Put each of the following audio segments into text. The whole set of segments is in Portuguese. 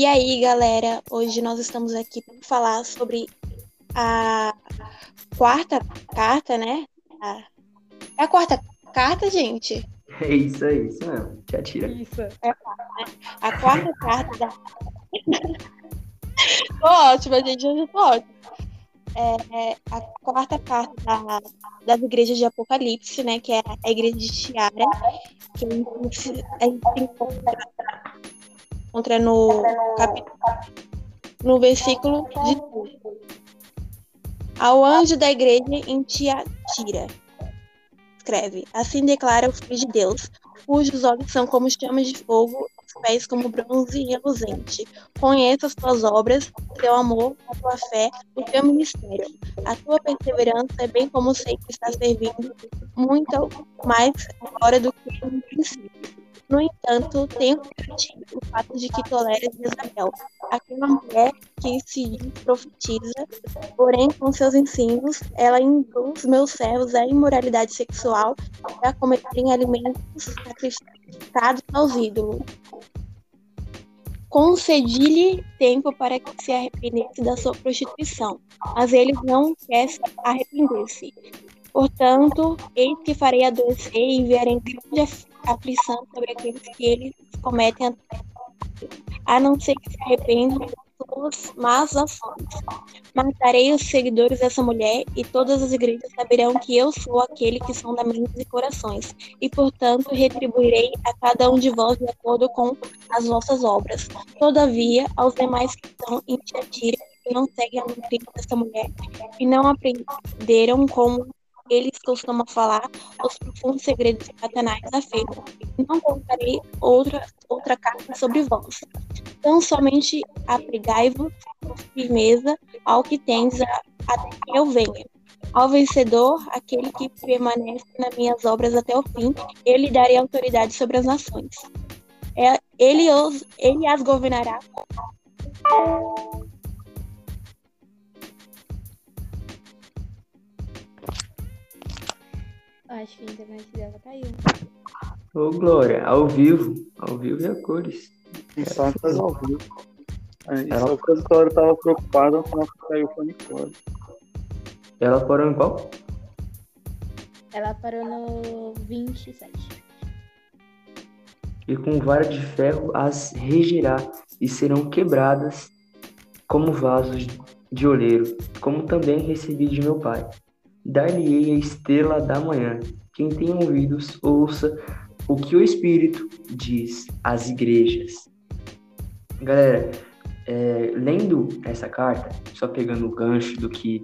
E aí, galera, hoje nós estamos aqui para falar sobre a quarta carta, né? A... É a quarta carta, gente? É isso aí, isso mesmo. Te atira. Isso. É a quarta, né? A quarta carta da. tô ótima, gente. Hoje tô ótima. É, a quarta carta da, das igrejas de Apocalipse, né? Que é a igreja de Tiara, que a gente encontra, encontra no capítulo, no versículo de ao anjo da igreja em Tiatira. Escreve: Assim declara o Filho de Deus, cujos olhos são como chamas de fogo, os pés como bronze reluzente. Conheça as tuas obras, o teu amor, a tua fé, o teu ministério. A tua perseverança é bem como sei que está servindo, muito mais agora do que no princípio. No entanto, ti o fato de que toleras Isabel, aquela mulher que se profetiza, porém com seus ensinos, ela induz meus servos à imoralidade sexual e a cometerem alimentos sacrificados aos ídolos. Concedi-lhe tempo para que se arrependesse da sua prostituição, mas ele não quer arrepender-se. Portanto, eis que farei adoecer e enviarei grande aflição sobre aqueles que eles cometem, a não ser que se arrependam suas más ações. Matarei os seguidores dessa mulher, e todas as igrejas saberão que eu sou aquele que sonda mentes e corações, e portanto retribuirei a cada um de vós de acordo com as vossas obras. Todavia, aos demais que estão em Tiatira, que não seguem a doutrina dessa mulher, e não aprenderam como eles costumam falar os profundos segredos de Satanás afirmam: Não contarei outra, outra carta sobre vós. Tão somente apregai-vos com firmeza ao que tens até que eu venha. Ao vencedor, aquele que permanece nas minhas obras até o fim, eu lhe darei autoridade sobre as nações. É, ele, os, ele as governará Acho que a internet dela caiu. Ô, Glória, ao vivo. Ao vivo e a cores. Santas ao vivo. Aí, Ela... Só que a Glória tava preocupada com que caiu o fone fora. Ela parou em qual? Ela parou no 27. E com vara de ferro as regirá e serão quebradas como vasos de oleiro, como também recebi de meu pai. Dar-lhe-ei a estrela da manhã. Quem tem ouvidos, ouça o que o Espírito diz às igrejas. Galera, é, lendo essa carta, só pegando o gancho do que,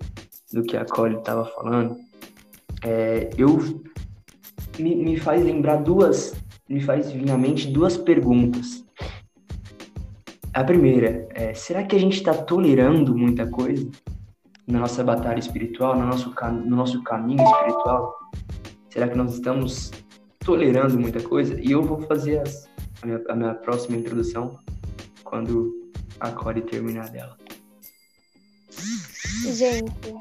do que a Cole estava falando, é, eu me, me faz lembrar duas, me faz vir à mente duas perguntas. A primeira é: será que a gente está tolerando muita coisa? Na nossa batalha espiritual, no nosso, no nosso caminho espiritual? Será que nós estamos tolerando muita coisa? E eu vou fazer as, a, minha, a minha próxima introdução quando a Core terminar dela. Gente,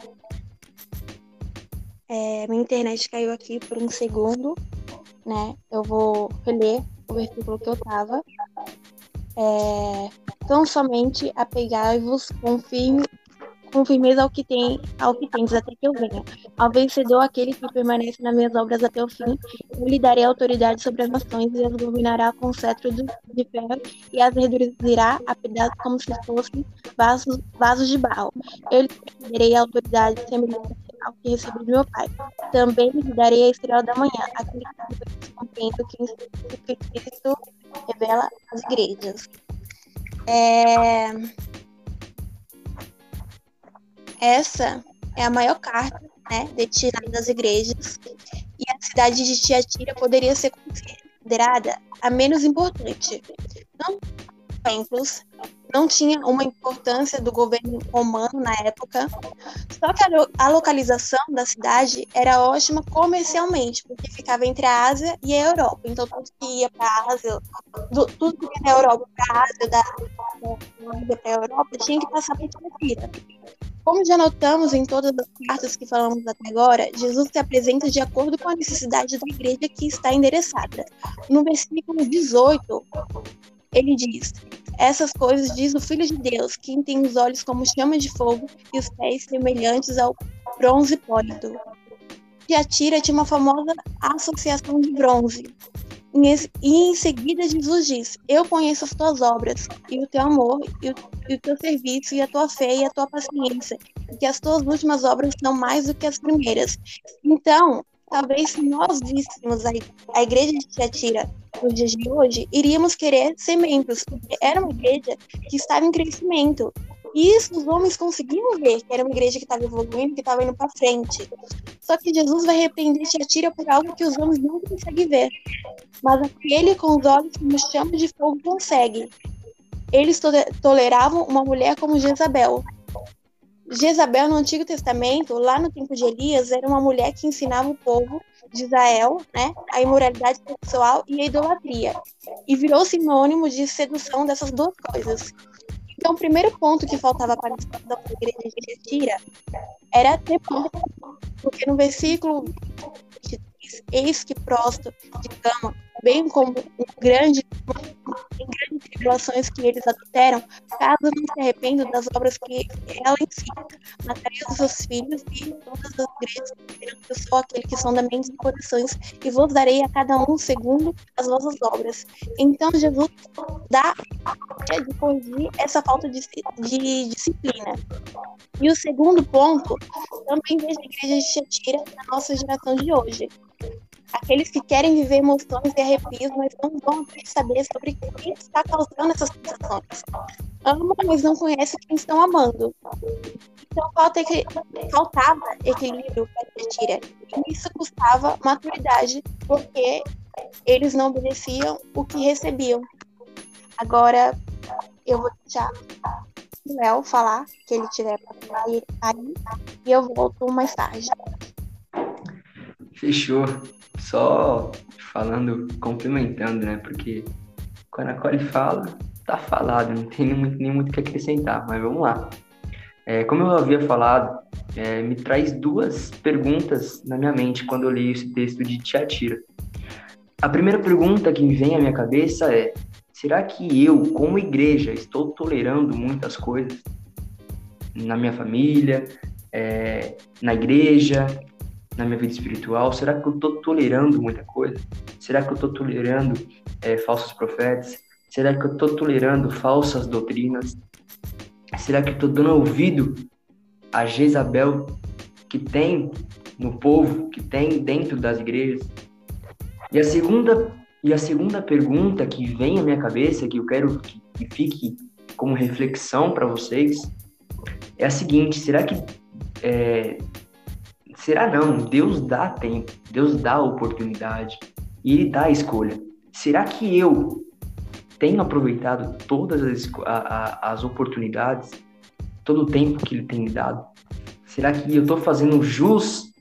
é, minha internet caiu aqui por um segundo, né? Eu vou reler o versículo que eu tava. É, tão somente apegai-vos com firme com firmeza ao que tem, ao que tens até que eu venha. Ao vencedor, aquele que permanece nas minhas obras até o fim, eu lhe darei autoridade sobre as nações e as governará com cetro de ferro e as reduzirá a pedaços como se fossem vasos, vasos de barro. Eu lhe darei autoridade semelhante ao que recebi do meu pai. Também lhe darei a estrela da manhã, aquele que o que Cristo revela às igrejas. É... Essa é a maior carta né, destinada das igrejas, e a cidade de Tiatira poderia ser considerada a menos importante. Não templos, não tinha uma importância do governo romano na época, só que a, localização da cidade era ótima comercialmente, porque ficava entre a Ásia e a Europa. Então, tudo que ia para a Ásia, tudo que ia da Europa para a Ásia, da, da para a Europa, tinha que passar por Tiatira. Como já notamos em todas as cartas que falamos até agora, Jesus se apresenta de acordo com a necessidade da igreja que está endereçada. No versículo 18, ele diz: essas coisas diz o Filho de Deus, quem tem os olhos como chama de fogo e os pés semelhantes ao bronze pólido. Tiatira tinha uma famosa associação de bronze. E em seguida Jesus diz: Eu conheço as tuas obras, e o teu amor, e o, e o teu serviço, e a tua fé, e a tua paciência, e que as tuas últimas obras são mais do que as primeiras. Então, talvez se nós víssemos a, a igreja de Tiatira nos dias de hoje, iríamos querer ser membros, porque era uma igreja que estava em crescimento. Isso os homens conseguiam ver, que era uma igreja que estava evoluindo, que estava indo para frente. Só que Jesus vai repreender Tiatira por algo que os homens não conseguem ver. Mas aquele com os olhos como chama de fogo consegue. Eles to toleravam uma mulher como Jezabel, Jezabel, no Antigo Testamento, lá no tempo de Elias, era uma mulher que ensinava o povo de Israel né, a imoralidade sexual e a idolatria, e virou sinônimo de sedução dessas duas coisas. Então, o primeiro ponto que faltava para a igreja de Retira era ter ponto, porque no versículo eis que prosto de cama, bem como um grande, em grandes tribulações que eles adulteram, caso não se arrependam das obras que ela ensina, mataria os seus filhos e todas as igrejas dirão que eu sou aquele que são da mente e corações, e vos darei a cada um segundo as vossas obras. Então Jesus dá de corrigir essa falta de, de disciplina. E o segundo ponto, também vejo a igreja de Chetira na nossa geração de hoje. Aqueles que querem viver emoções e arrepios, mas não vão saber sobre o que está causando essas sensações. Amam, mas não conhecem quem estão amando. Então falta, faltava equilíbrio para tira. E isso custava maturidade, porque eles não obedeciam o que recebiam. Agora, eu vou deixar o Léo falar que ele tiver para aí, e eu volto mais tarde. Fechou só falando, complementando, né? Porque quando a Cole fala, tá falado, não tem nem muito, nem muito que acrescentar, mas vamos lá. É, como eu havia falado, é, me traz duas perguntas na minha mente quando eu li esse texto de Tiatira. A primeira pergunta que me vem à minha cabeça é: será que eu, como igreja, estou tolerando muitas coisas na minha família, é, na igreja, na minha vida espiritual? Será que eu estou tolerando muita coisa? Será que eu estou tolerando é, falsos profetas? Será que eu estou tolerando falsas doutrinas? Será que eu estou dando ouvido a Jezabel que tem no povo, que tem dentro das igrejas? E a segunda e a segunda pergunta que vem à minha cabeça, que eu quero que, que fique como reflexão para vocês, é a seguinte: será que é, Será não? Deus dá tempo, Deus dá oportunidade e Ele dá escolha. Será que eu tenho aproveitado todas as, a, a, as oportunidades, todo o tempo que Ele tem me dado? Será que eu estou fazendo jus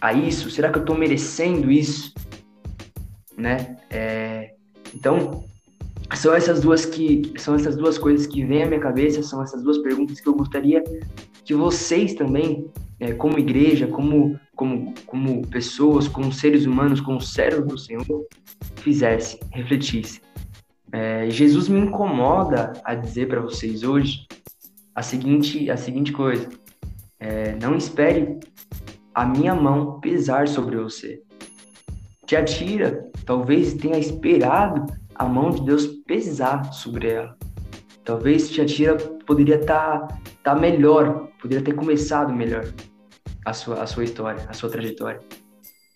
a isso? Será que eu estou merecendo isso? Né? É, então, são essas duas que são essas duas coisas que vêm à minha cabeça, são essas duas perguntas que eu gostaria que vocês também é, como igreja, como, como, como pessoas, como seres humanos, como servos do Senhor, fizessem, refletissem. É, Jesus me incomoda a dizer para vocês hoje a seguinte, a seguinte coisa: é, não espere a minha mão pesar sobre você. Te atira, talvez tenha esperado a mão de Deus pesar sobre ela. Talvez Tia Tira poderia estar tá, tá melhor, poderia ter começado melhor a sua, a sua história, a sua trajetória.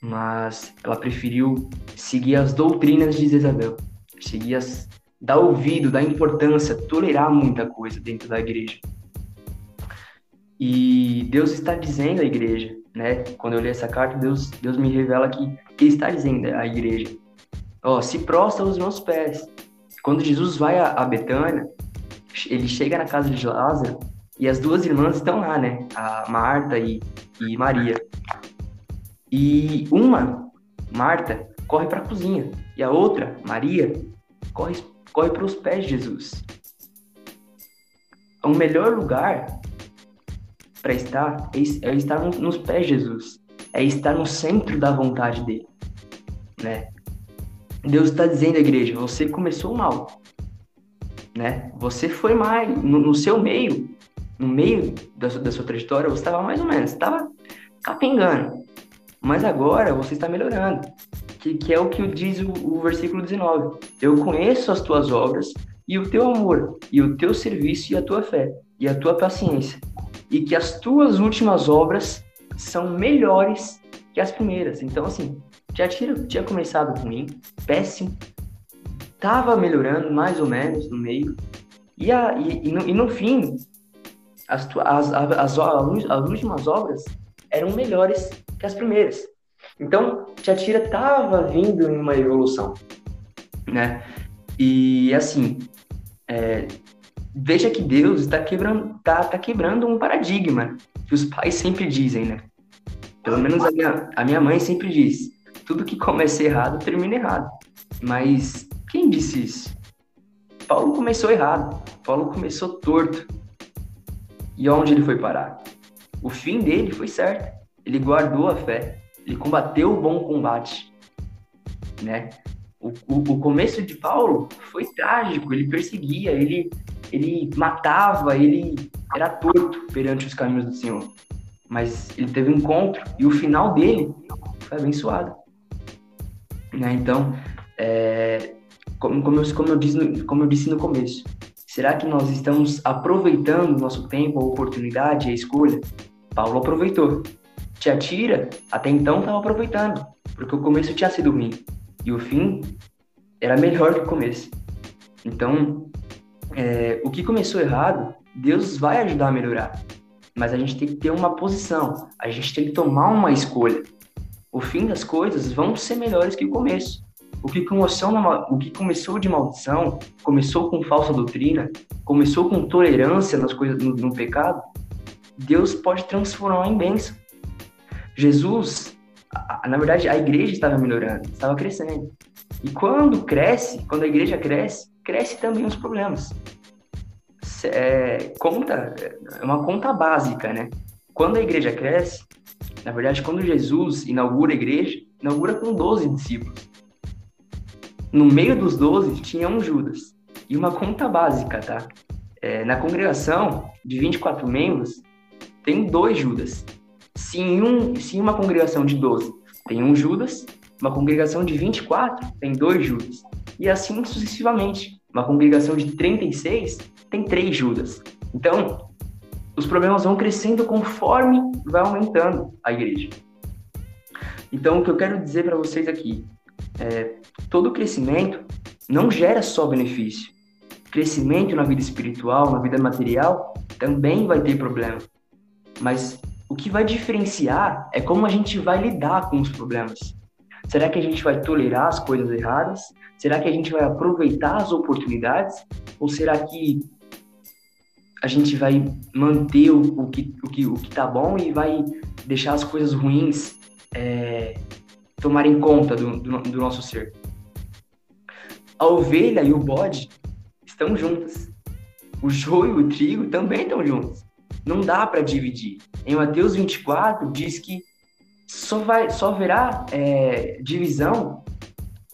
Mas ela preferiu seguir as doutrinas de Isabel, seguir as, dar ouvido, dar importância, tolerar muita coisa dentro da igreja. E Deus está dizendo à igreja, né? Quando eu li essa carta, Deus, Deus me revela que, que Ele está dizendo à igreja: Ó, oh, se prostra aos meus pés. Quando Jesus vai a, a Betânia, ele chega na casa de Lázaro e as duas irmãs estão lá, né? A Marta e, e Maria. E uma, Marta, corre para a cozinha e a outra, Maria, corre, corre para os pés de Jesus. O melhor lugar para estar é, é estar nos pés de Jesus, é estar no centro da vontade dele, né? Deus está dizendo à igreja: você começou mal, né? Você foi mais no, no seu meio, no meio da, sua- da sua trajetória, você estava mais ou menos, estava capengando. Mas agora você está melhorando, que, que é o que diz o, o versículo 19. Eu conheço as tuas obras e o teu amor, e o teu serviço e a tua fé, e a tua paciência, e que as tuas últimas obras são melhores que as primeiras. Então, assim, já tinha, tinha começado ruim, péssimo, tava melhorando mais ou menos no meio, e, a, e, e no, e no fim, as, as, as, as últimas obras eram melhores que as primeiras. Então, Tiatira estava vindo em uma evolução, né? E assim, é, veja que Deus está quebrando, tá, tá quebrando um paradigma que os pais sempre dizem, né? Pelo menos a minha, a minha mãe sempre diz: tudo que começa errado termina errado. Mas quem disse isso? Paulo começou errado. Paulo começou torto. E onde ele foi parar? O fim dele foi certo. Ele guardou a fé. Ele combateu o bom combate. Né? O, o, o começo de Paulo foi trágico. Ele perseguia, ele, ele matava, ele era torto perante os caminhos do Senhor. Mas ele teve um encontro e o final dele foi abençoado. Né? Então, é, como, como, eu, como, eu disse no, como eu disse no começo, será que nós estamos aproveitando o nosso tempo, a oportunidade, a escolha? Paulo aproveitou. Tiatira, até então, estava aproveitando, porque o começo tinha sido ruim e o fim era melhor que o começo. Então, é, o que começou errado, Deus vai ajudar a melhorar, mas a gente tem que ter uma posição, a gente tem que tomar uma escolha. O fim das coisas vão ser melhores que o começo. O que, começou o que começou de maldição, começou com falsa doutrina, começou com tolerância nas coisas, no, no pecado, Deus pode transformar em bênção. Jesus, a, a, na verdade, a igreja estava melhorando, estava crescendo. E quando cresce, quando a igreja cresce, cresce também os problemas. É, conta, é uma conta básica, né? Quando a igreja cresce, na verdade, quando Jesus inaugura a igreja, inaugura com 12 discípulos. No meio dos 12 tinha um Judas. E uma conta básica, tá? É, na congregação de 24 membros, tem dois Judas. Se em, um, se em uma congregação de 12 tem um Judas, uma congregação de 24 tem dois Judas. E assim sucessivamente. Uma congregação de 36 tem três Judas. Então, os problemas vão crescendo conforme vai aumentando a igreja. Então, o que eu quero dizer para vocês aqui é todo crescimento não gera só benefício. Crescimento na vida espiritual, na vida material, também vai ter problema. Mas o que vai diferenciar é como a gente vai lidar com os problemas. Será que a gente vai tolerar as coisas erradas? Será que a gente vai aproveitar as oportunidades? Ou será que a gente vai manter o, o, que, o, que, o que tá bom e vai deixar as coisas ruins é, tomarem conta do, do, do nosso ser? A ovelha e o bode estão juntas. O joio e o trigo também estão juntos. Não dá para dividir. Em Mateus 24 diz que só, vai, só haverá é, divisão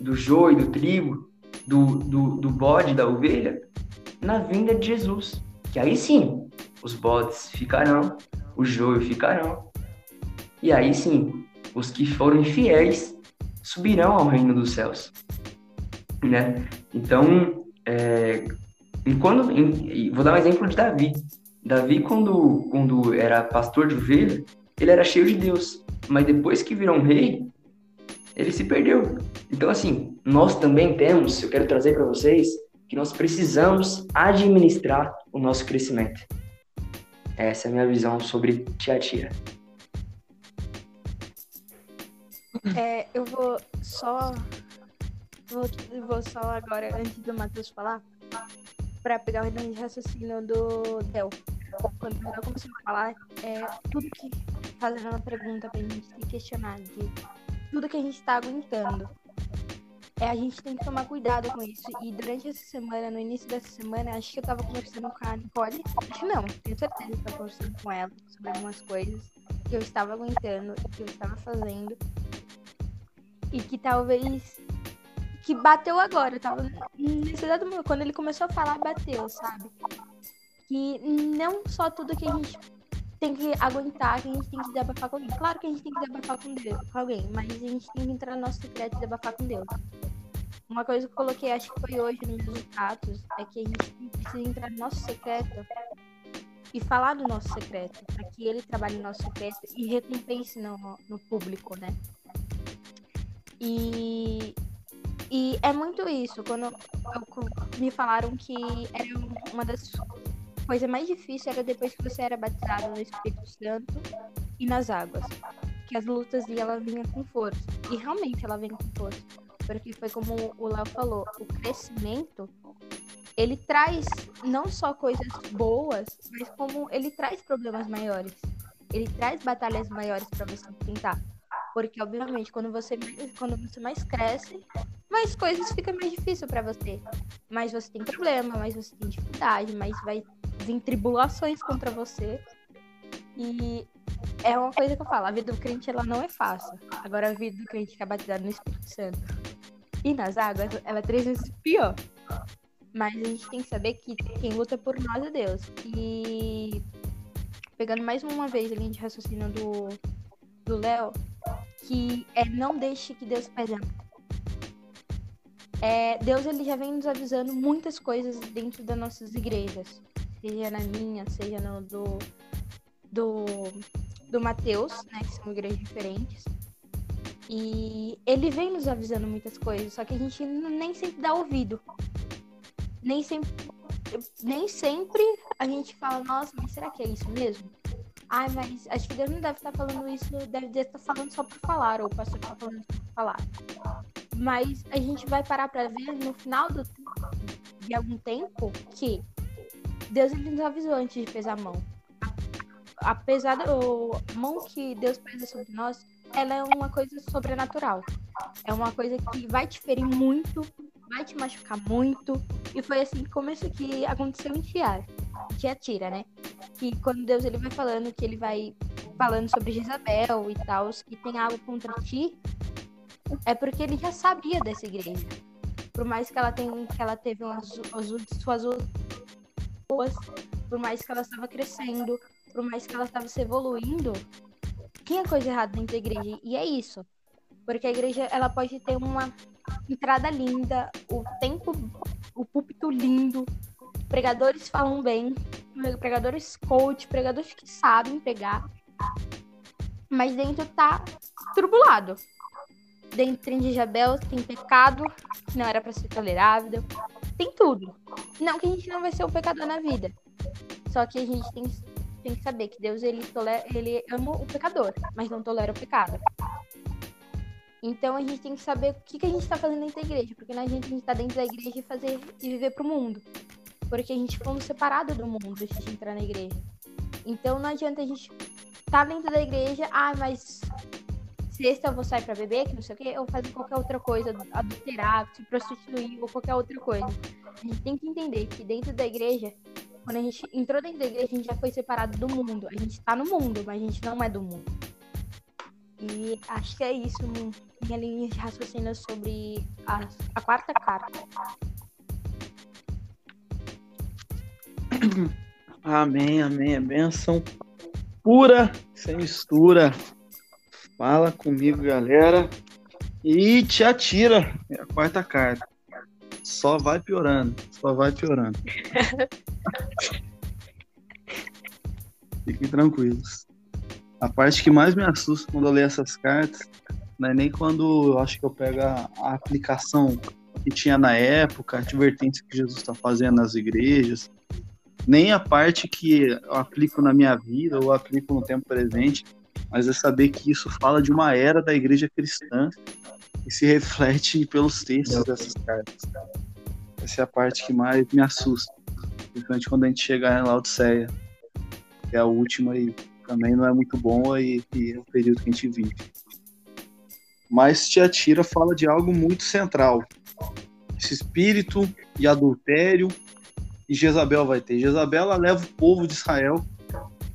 do joio, do trigo, do, do, do bode, da ovelha, na vinda de Jesus. Que aí sim, os bodes ficarão, o joio ficarão. E aí sim, os que foram infiéis subirão ao reino dos céus. Né? Então, é, quando, em, vou dar um exemplo de Davi. Davi, quando, quando era pastor de ovelha, ele era cheio de Deus. Mas depois que virou um rei, ele se perdeu. Então, assim, nós também temos, eu quero trazer para vocês, que nós precisamos administrar o nosso crescimento. Essa é a minha visão sobre Tiatira. É, eu vou só. Vou, vou só agora, antes do Matheus falar, para pegar o de raciocínio do Theo. Quando o Theo começou a falar, é tudo que. Fazendo uma pergunta pra gente se questionar de tudo que a gente tá aguentando. É, a gente tem que tomar cuidado com isso. E durante essa semana, no início dessa semana, acho que eu tava conversando com a Nicole. Acho que não, tenho certeza que eu tava conversando com ela sobre algumas coisas que eu estava aguentando e que eu estava fazendo. E que talvez que bateu agora, tava nesse exato momento, quando ele começou a falar, bateu, sabe? Que não só tudo que a gente tem que aguentar, que a gente tem que desabafar com alguém. Claro que a gente tem que desabafar com, Deus, com alguém, mas a gente tem que entrar no nosso secreto e desabafar com Deus. Uma coisa que eu coloquei, acho que foi hoje nos resultados, é que a gente precisa entrar no nosso secreto e falar do nosso secreto, para que ele trabalhe no nosso secreto e recompense no, no público, né? E, e é muito isso. Quando eu, me falaram que era uma das coisas mais difíceis era depois que você era batizado no Espírito Santo e nas águas. Que as lutas e ela vinha com força. E realmente ela vem com força. Porque foi como o Léo falou, o crescimento ele traz não só coisas boas, mas como ele traz problemas maiores. Ele traz batalhas maiores para você enfrentar. Porque, obviamente, quando você, quando você mais cresce, mais coisas ficam mais difíceis para você. Mais você tem problema, mais você tem dificuldade, mais vai vir tribulações contra você. E é uma coisa que eu falo, a vida do crente ela não é fácil. Agora a vida do crente que é batizado no Espírito Santo e nas águas, ela é três vezes pior. Mas a gente tem que saber que quem luta por nós é Deus. E pegando mais uma vez a linha de raciocínio do Léo, que é não deixe que Deus pese é, Deus ele já vem nos avisando muitas coisas dentro das nossas igrejas, seja na minha, seja no do do, do Mateus, né, que são igrejas diferentes. E ele vem nos avisando muitas coisas, só que a gente nem sempre dá ouvido. Nem sempre nem sempre a gente fala, nossa, mas será que é isso mesmo? Ai, mas acho que Deus não deve estar falando isso, deve estar falando só por falar, ou o pastor está falando só por falar. Mas a gente vai parar para ver no final do, de algum tempo que Deus ele nos avisou antes de pesar a mão. Apesar da mão que Deus pesa sobre nós, ela é uma coisa sobrenatural. É uma coisa que vai te ferir muito, vai te machucar muito. E foi assim que começou, que aconteceu em Tiara. Tiatira, né? Que quando Deus ele vai falando que ele vai falando sobre Jezabel e tal, que tem algo contra ti, é porque ele já sabia dessa igreja. Por mais que ela tenha, que ela teve umas, suas boas, por mais que ela estava crescendo, por mais que ela estava se evoluindo, tinha coisa errada dentro da igreja. E é isso. Porque a igreja, ela pode ter uma entrada linda, o tempo, o púlpito lindo, pregadores falam bem, pregadores coach, pregadores que sabem pregar, mas dentro tá turbulado. Dentro de Jabel tem pecado, que não era para ser tolerável, tem tudo. Não que a gente não vai ser o pecador na vida, só que a gente tem, tem que saber que Deus ele, tolera, ele ama o pecador, mas não tolera o pecado. Então a gente tem que saber o que, que a gente está fazendo dentro da igreja, porque não adianta a gente estar tá dentro da igreja e fazer e viver pro mundo. Porque a gente fomos separados do mundo antes de entrar na igreja. Então não adianta a gente estar tá dentro da igreja, ah, mas sexta eu vou sair para beber, que não sei o quê, ou fazer qualquer outra coisa, adulterar, se prostituir ou qualquer outra coisa. A gente tem que entender que dentro da igreja, quando a gente entrou dentro da igreja, a gente já foi separado do mundo. A gente tá no mundo, mas a gente não é do mundo. E acho que é isso, minha linha de raciocínio sobre a, a quarta carta. Amém, amém. É benção pura, sem mistura. Fala comigo, galera. E te atira. É a quarta carta. Só vai piorando. Só vai piorando. Fiquem tranquilos. A parte que mais me assusta quando eu leio essas cartas não é nem quando eu acho que eu pego a, a aplicação que tinha na época, a advertência que Jesus está fazendo nas igrejas, nem a parte que eu aplico na minha vida ou aplico no tempo presente, mas é saber que isso fala de uma era da igreja cristã e se reflete pelos textos dessas cartas. Essa é a parte que mais me assusta, principalmente quando a gente chegar em Laodiceia, que é a última e também não é muito bom e, e é o período que a gente vive. Mas Tiatira fala de algo muito central. Esse espírito de adultério e Jezabel vai ter. Jezabel ela leva o povo de Israel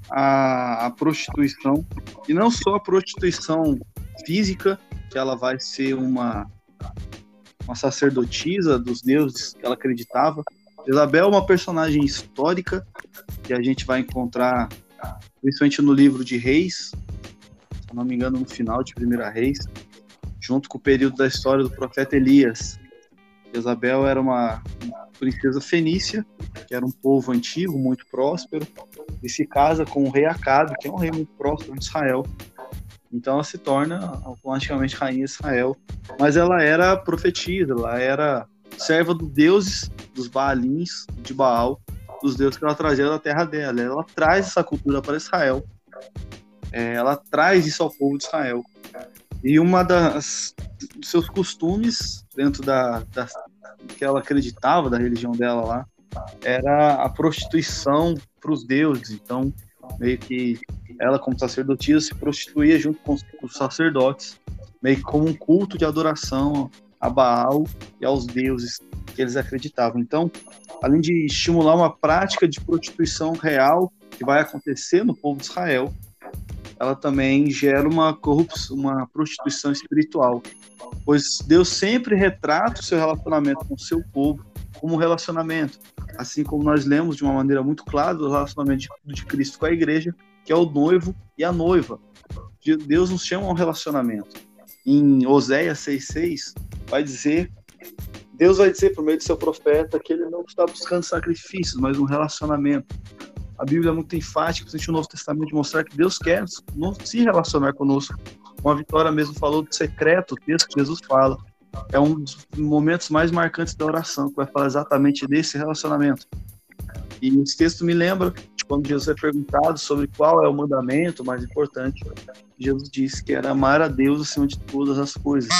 à, à prostituição, e não só a prostituição física, que ela vai ser uma, uma sacerdotisa dos deuses que ela acreditava. Jezabel é uma personagem histórica que a gente vai encontrar principalmente no livro de Reis, se não me engano, no final de Primeira Reis, junto com o período da história do profeta Elias. Jezabel era uma, uma princesa fenícia, que era um povo antigo, muito próspero, e se casa com o rei Acabe, que é um rei muito próspero de Israel. Então ela se torna automaticamente rainha de Israel. Mas ela era profetisa, ela era serva dos deuses, dos Baalins, de Baal, dos deuses que ela trazia da terra dela. Ela traz essa cultura para Israel. É, ela traz isso ao povo de Israel. E uma das dos seus costumes dentro da, da que ela acreditava da religião dela lá era a prostituição para os deuses. Então, meio que ela, como sacerdotisa, se prostituía junto com os sacerdotes, meio que como um culto de adoração a Baal e aos deuses que eles acreditavam. Então, além de estimular uma prática de prostituição real que vai acontecer no povo de Israel, ela também gera uma corrupção, uma prostituição espiritual, pois Deus sempre retrata o seu relacionamento com o seu povo como um relacionamento, assim como nós lemos de uma maneira muito clara o relacionamento de Cristo com a igreja, que é o noivo e a noiva. Deus nos chama a um relacionamento. Em Oséias 6,6, vai dizer, Deus vai dizer por meio de seu profeta que ele não está buscando sacrifícios, mas um relacionamento. A Bíblia é muito enfática, principalmente o Novo Testamento, de mostrar que Deus quer se relacionar conosco. Uma Vitória mesmo falou do secreto, o texto que Jesus fala. É um dos momentos mais marcantes da oração, que vai falar exatamente desse relacionamento. E esse texto me lembra de quando Jesus é perguntado sobre qual é o mandamento mais importante. Jesus disse que era amar a Deus acima de todas as coisas.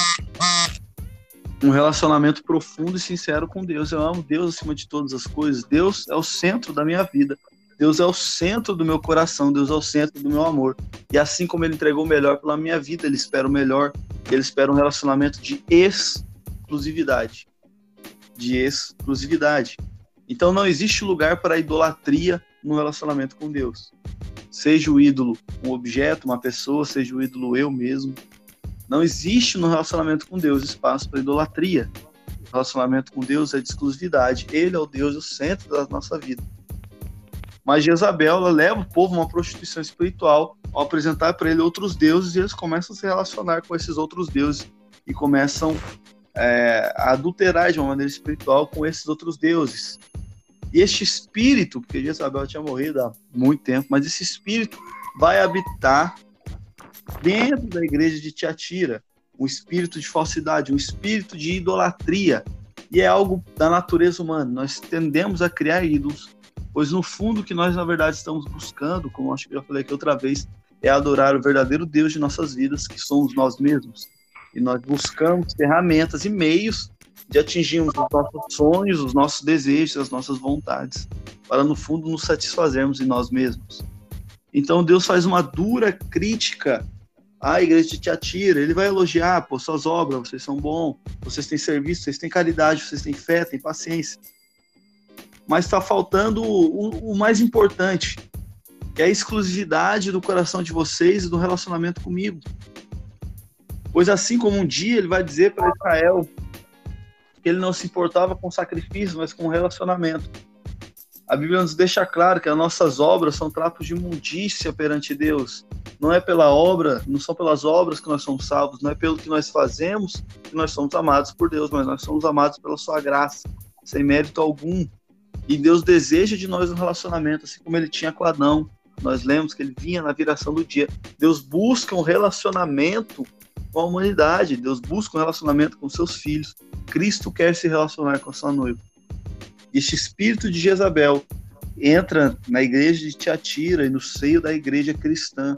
Um relacionamento profundo e sincero com Deus. Eu amo Deus acima de todas as coisas. Deus é o centro da minha vida. Deus é o centro do meu coração, Deus é o centro do meu amor. E assim como Ele entregou o melhor pela minha vida, Ele espera o melhor, Ele espera um relacionamento de exclusividade. De exclusividade. Então não existe lugar para idolatria no relacionamento com Deus. Seja o ídolo um objeto, uma pessoa, seja o ídolo eu mesmo. Não existe no relacionamento com Deus espaço para idolatria. O relacionamento com Deus é de exclusividade. Ele é o Deus, o centro da nossa vida. Mas Jezabel leva o povo a uma prostituição espiritual ao apresentar para ele outros deuses e eles começam a se relacionar com esses outros deuses e começam é, a adulterar de uma maneira espiritual com esses outros deuses. E este espírito, porque Jezabel tinha morrido há muito tempo, mas esse espírito vai habitar dentro da igreja de Tiatira, um espírito de falsidade, um espírito de idolatria. E é algo da natureza humana. Nós tendemos a criar ídolos, pois no fundo o que nós na verdade estamos buscando, como acho que já falei aqui outra vez, é adorar o verdadeiro Deus de nossas vidas, que somos nós mesmos. E nós buscamos ferramentas e meios de atingirmos os nossos sonhos, os nossos desejos, as nossas vontades, para no fundo nos satisfazermos em nós mesmos. Então Deus faz uma dura crítica à igreja de Tiatira. Ele vai elogiar, pô, suas obras, vocês são bons, vocês têm serviço, vocês têm caridade, vocês têm fé, têm paciência. Mas está faltando o, o mais importante, que é a exclusividade do coração de vocês e do relacionamento comigo. Pois assim como um dia ele vai dizer para Israel que ele não se importava com sacrifício, mas com relacionamento. A Bíblia nos deixa claro que as nossas obras são trapos de imundícia perante Deus. Não é pela obra, não são pelas obras que nós somos salvos, não é pelo que nós fazemos que nós somos amados por Deus, mas nós somos amados pela sua graça, sem mérito algum. E Deus deseja de nós um relacionamento, assim como ele tinha com Adão. Nós lemos que ele vinha na viração do dia. Deus busca um relacionamento com a humanidade. Deus busca um relacionamento com seus filhos. Cristo quer se relacionar com a sua noiva. Este espírito de Jezabel entra na igreja de Tiatira e no seio da igreja cristã,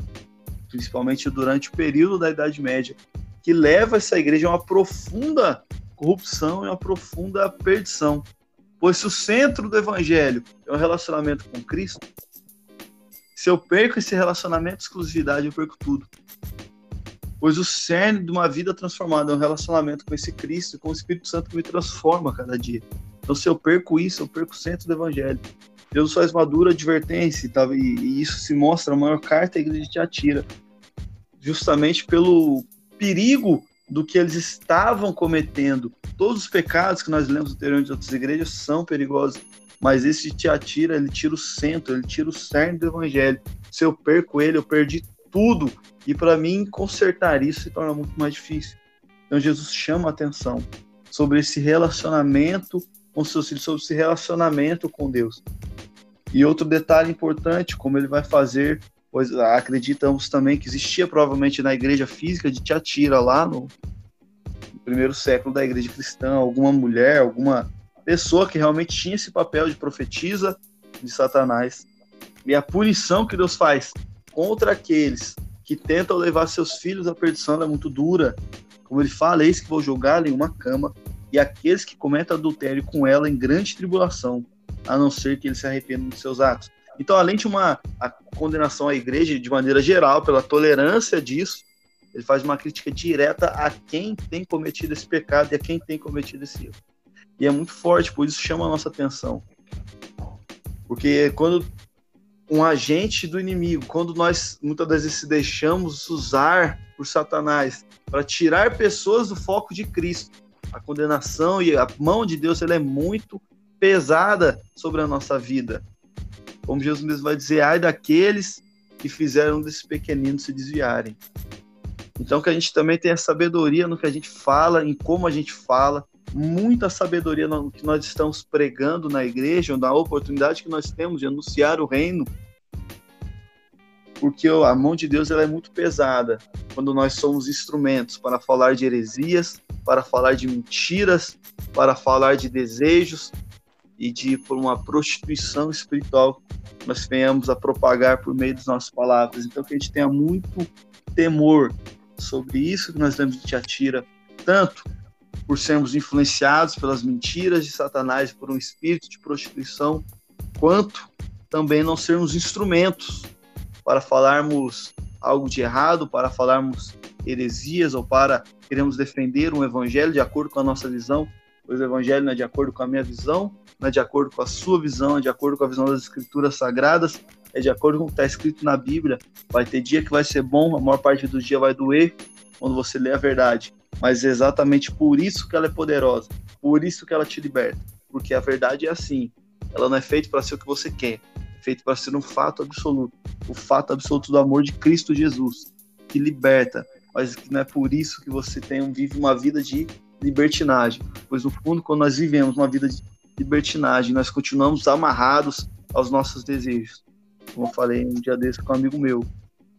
principalmente durante o período da Idade Média, que leva essa igreja a uma profunda corrupção e uma profunda perdição. Pois se o centro do evangelho é o relacionamento com Cristo, se eu perco esse relacionamento de exclusividade, eu perco tudo pois o cerne de uma vida transformada é um relacionamento com esse Cristo, com o Espírito Santo que me transforma a cada dia. Então, se eu perco isso, eu perco o centro do Evangelho. Deus faz uma dura advertência tá? e, e isso se mostra a maior carta à igreja de Tiatira, justamente pelo perigo do que eles estavam cometendo. Todos os pecados que nós lemos anteriormente de outras igrejas são perigosos, mas esse te atira, ele tira o centro, ele tira o cerne do evangelho. Se eu perco ele, eu perdi tudo. E para mim, consertar isso se torna muito mais difícil. Então, Jesus chama a atenção sobre esse relacionamento com seus filhos, sobre esse relacionamento com Deus. E outro detalhe importante, como ele vai fazer, pois acreditamos também que existia provavelmente na igreja física de Tiatira, lá no, no primeiro século da igreja cristã, alguma mulher, alguma pessoa que realmente tinha esse papel de profetisa de Satanás. E a punição que Deus faz contra aqueles que tentam levar seus filhos à perdição é muito dura. Como ele fala, eis que vou jogá-la em uma cama, e aqueles que cometem adultério com ela em grande tribulação, a não ser que eles se arrependam dos seus atos. Então, além de uma condenação à igreja de maneira geral pela tolerância disso, ele faz uma crítica direta a quem tem cometido esse pecado e a quem tem cometido esse erro. E é muito forte, por isso chama a nossa atenção. Porque quando um agente do inimigo, quando nós muitas vezes se deixamos usar por Satanás para tirar pessoas do foco de Cristo, a condenação e a mão de Deus ela é muito pesada sobre a nossa vida. Como Jesus mesmo vai dizer, ai daqueles que fizeram desses pequeninos se desviarem. Então que a gente também tenha sabedoria no que a gente fala, em como a gente fala, muita sabedoria no que nós estamos pregando na igreja, na oportunidade que nós temos de anunciar o reino. Porque a mão de Deus ela é muito pesada quando nós somos instrumentos para falar de heresias, para falar de mentiras, para falar de desejos, e de por uma prostituição espiritual que nós venhamos a propagar por meio das nossas palavras. Então que a gente tenha muito temor sobre isso que nós temos de Tiatira, tanto por sermos influenciados pelas mentiras de Satanás por um espírito de prostituição, quanto também não sermos instrumentos para falarmos algo de errado, para falarmos heresias ou para queremos defender um evangelho de acordo com a nossa visão, pois o evangelho não é de acordo com a minha visão, não é de acordo com a sua visão, é de acordo com a visão das escrituras sagradas, é de acordo com o que está escrito na Bíblia. Vai ter dia que vai ser bom, a maior parte do dia vai doer quando você lê a verdade. Mas é exatamente por isso que ela é poderosa, por isso que ela te liberta. Porque a verdade é assim, ela não é feita para ser o que você quer, é feita para ser um fato absoluto, o fato absoluto do amor de Cristo Jesus, que liberta, mas não é por isso que você tem, vive uma vida de libertinagem, pois no fundo, quando nós vivemos uma vida de libertinagem, nós continuamos amarrados aos nossos desejos. Como eu falei um dia desse com um amigo meu,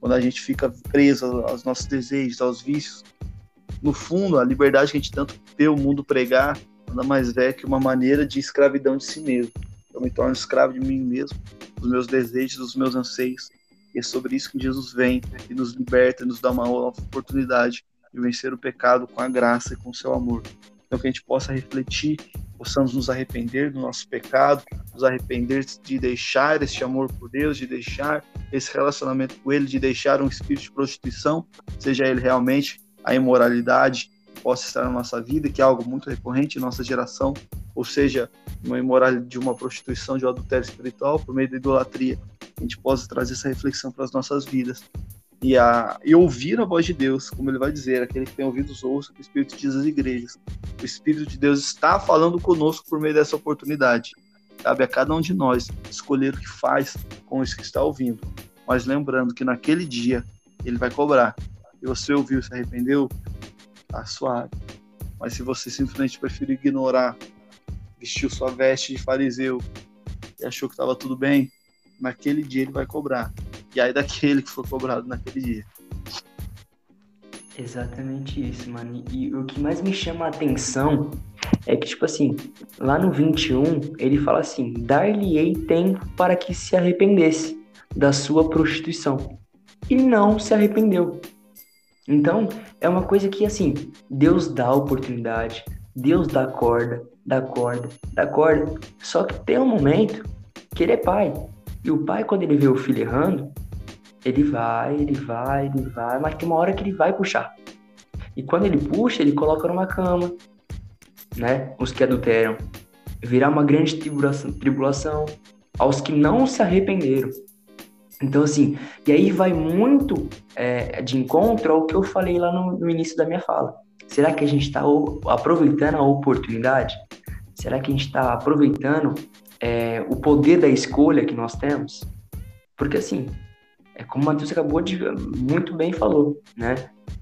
quando a gente fica preso aos nossos desejos, aos vícios, no fundo, a liberdade que a gente tanto vê o mundo pregar nada mais é que uma maneira de escravidão de si mesmo. Eu me torno escravo de mim mesmo, dos meus desejos, dos meus anseios. E é sobre isso que Jesus vem e nos liberta, e nos dá uma oportunidade de vencer o pecado com a graça e com o seu amor. Então que a gente possa refletir, possamos nos arrepender do nosso pecado, nos arrepender de deixar este amor por Deus, de deixar esse relacionamento com Ele, de deixar um espírito de prostituição, seja ele realmente a imoralidade que possa estar na nossa vida, que é algo muito recorrente em nossa geração, ou seja, uma imoralidade de uma prostituição, de um adultério espiritual por meio da idolatria. A gente possa trazer essa reflexão para as nossas vidas e, a, e ouvir a voz de Deus, como ele vai dizer, aquele que tem ouvidos ouça o que o Espírito diz às igrejas. O Espírito de Deus está falando conosco por meio dessa oportunidade. Cabe a cada um de nós escolher o que faz com isso que está ouvindo. Mas lembrando que naquele dia ele vai cobrar. E você ouviu, se arrependeu, tá suave. Mas se você simplesmente preferiu ignorar, vestiu sua veste de fariseu e achou que estava tudo bem, naquele dia ele vai cobrar e aí daquele que foi cobrado naquele dia. Exatamente isso, mano. E o que mais me chama a atenção é que, tipo assim, lá no 21, ele fala assim: Dar-lhe-ei tempo para que se arrependesse da sua prostituição. E não se arrependeu. Então, é uma coisa que, assim, Deus dá oportunidade, Deus dá corda, dá corda, dá corda. Só que tem um momento que ele é pai. E o pai, quando ele vê o filho errando, ele vai, ele vai, ele vai, mas tem uma hora que ele vai puxar. E quando ele puxa, ele coloca numa cama, né? Os que adulteram. Virá uma grande tribulação, tribulação aos que não se arrependeram. Então, assim, e aí vai muito é, de encontro ao que eu falei lá no, no início da minha fala. Será que a gente está aproveitando a oportunidade? Será que a gente está aproveitando é, o poder da escolha que nós temos? Porque assim, é como o Matheus acabou de muito bem falou, né?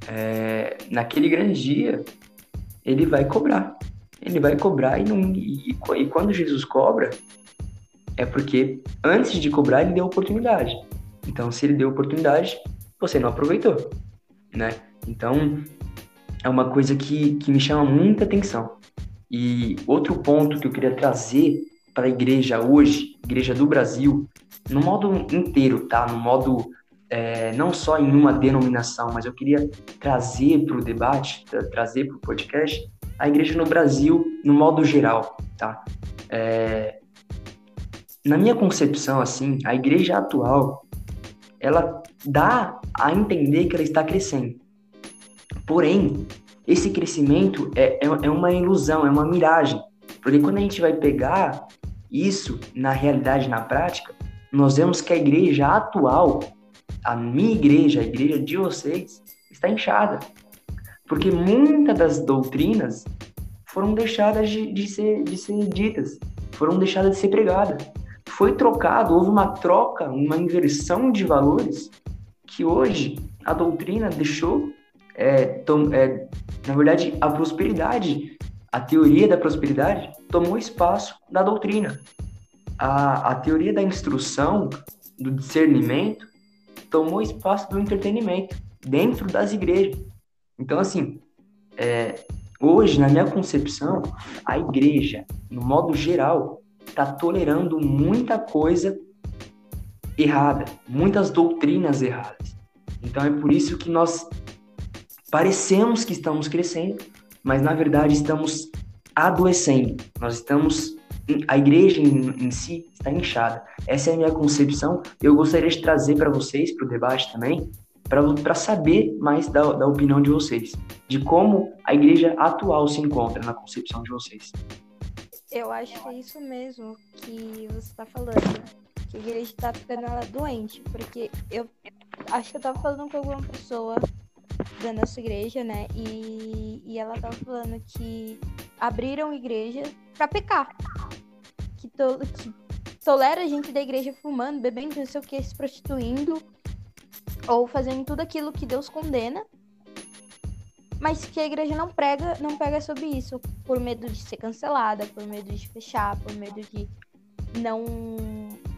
É, naquele grande dia, ele vai cobrar. Ele vai cobrar e, não, e, e quando Jesus cobra, é porque antes de cobrar ele deu oportunidade. Então, se ele deu oportunidade, você não aproveitou, né? Então, é uma coisa que, que me chama muita atenção. E outro ponto que eu queria trazer para a igreja hoje, igreja do Brasil, no modo inteiro, tá? No modo é, não só em uma denominação, mas eu queria trazer para o debate, tra trazer para o podcast, a igreja no Brasil no modo geral, tá? É, na minha concepção, assim, a igreja atual, ela dá a entender que ela está crescendo. Porém, esse crescimento é, é, é uma ilusão, é uma miragem. Porque quando a gente vai pegar isso na realidade, na prática, nós vemos que a igreja atual, a minha igreja, a igreja de vocês, está inchada. Porque muitas das doutrinas foram deixadas de, de, ser, de ser ditas, foram deixadas de ser pregadas. Foi trocado, houve uma troca, uma inversão de valores que hoje a doutrina deixou, é, tom, é, na verdade, a prosperidade, a teoria da prosperidade tomou espaço da doutrina a, a teoria da instrução, do discernimento, tomou espaço do entretenimento dentro das igrejas. Então, assim, é, hoje, na minha concepção, a igreja, no modo geral, está tolerando muita coisa errada, muitas doutrinas erradas. Então, é por isso que nós parecemos que estamos crescendo, mas na verdade estamos adoecendo. Nós estamos a igreja em, em, si está inchada. Essa é a minha concepção. Eu gostaria de trazer para vocês, para o debate também, para saber mais da, da opinião de vocês, de como a igreja atual se encontra na concepção de vocês. Eu acho que é isso mesmo que você está falando. Que a igreja está ficando ela doente. Porque eu acho que eu estava falando com alguma pessoa da nossa igreja, né? E, e ela estava falando que abriram igreja para pecar. Que, to, que tolera a gente da igreja fumando, bebendo, não sei o que, se prostituindo, ou fazendo tudo aquilo que Deus condena, mas que a igreja não prega, não pega sobre isso, por medo de ser cancelada, por medo de fechar, por medo de não,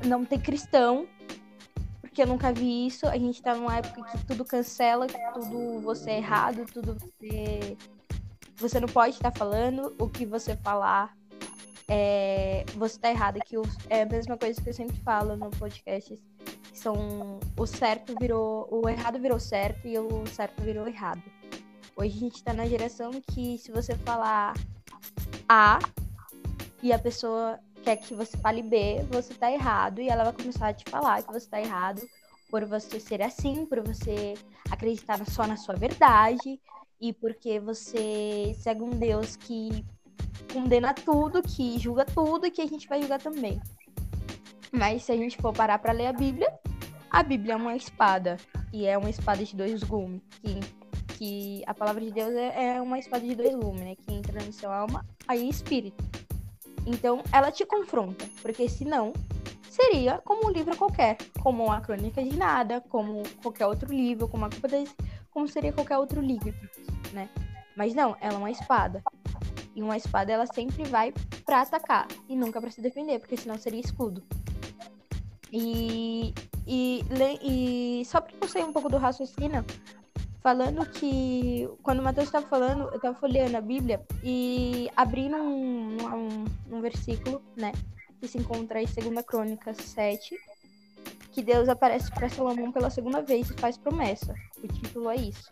não ter cristão, porque eu nunca vi isso. A gente tá numa época que tudo cancela, que tudo você é errado, tudo você. Você não pode estar falando, o que você falar é, você tá errada, que é a mesma coisa que eu sempre falo no podcast. São o certo virou. O errado virou certo e o certo virou errado. Hoje a gente tá na geração que se você falar A e a pessoa quer que você fale B, você tá errado e ela vai começar a te falar que você tá errado por você ser assim, por você acreditar só na sua verdade e porque você segue um Deus que condena tudo, que julga tudo e que a gente vai julgar também. Mas se a gente for parar para ler a Bíblia, a Bíblia é uma espada. E é uma espada de dois gumes. Que, que a palavra de Deus é, é uma espada de dois gumes, né? Que entra no seu alma, aí espírito. Então ela te confronta. Porque senão seria como um livro qualquer. Como a Crônica de Nada, como qualquer outro livro, como a Culpa das... Como seria qualquer outro livro, né? Mas não, ela é uma espada. E uma espada ela sempre vai para atacar e nunca para se defender, porque senão seria escudo. E, e, e só para sair um pouco do raciocínio, falando que quando o Mateus estava falando, eu estava folheando a Bíblia e abrindo um, um, um versículo, né, que se encontra em 2 Crônicas 7, que Deus aparece para Salomão pela segunda vez e faz promessa. O título é isso.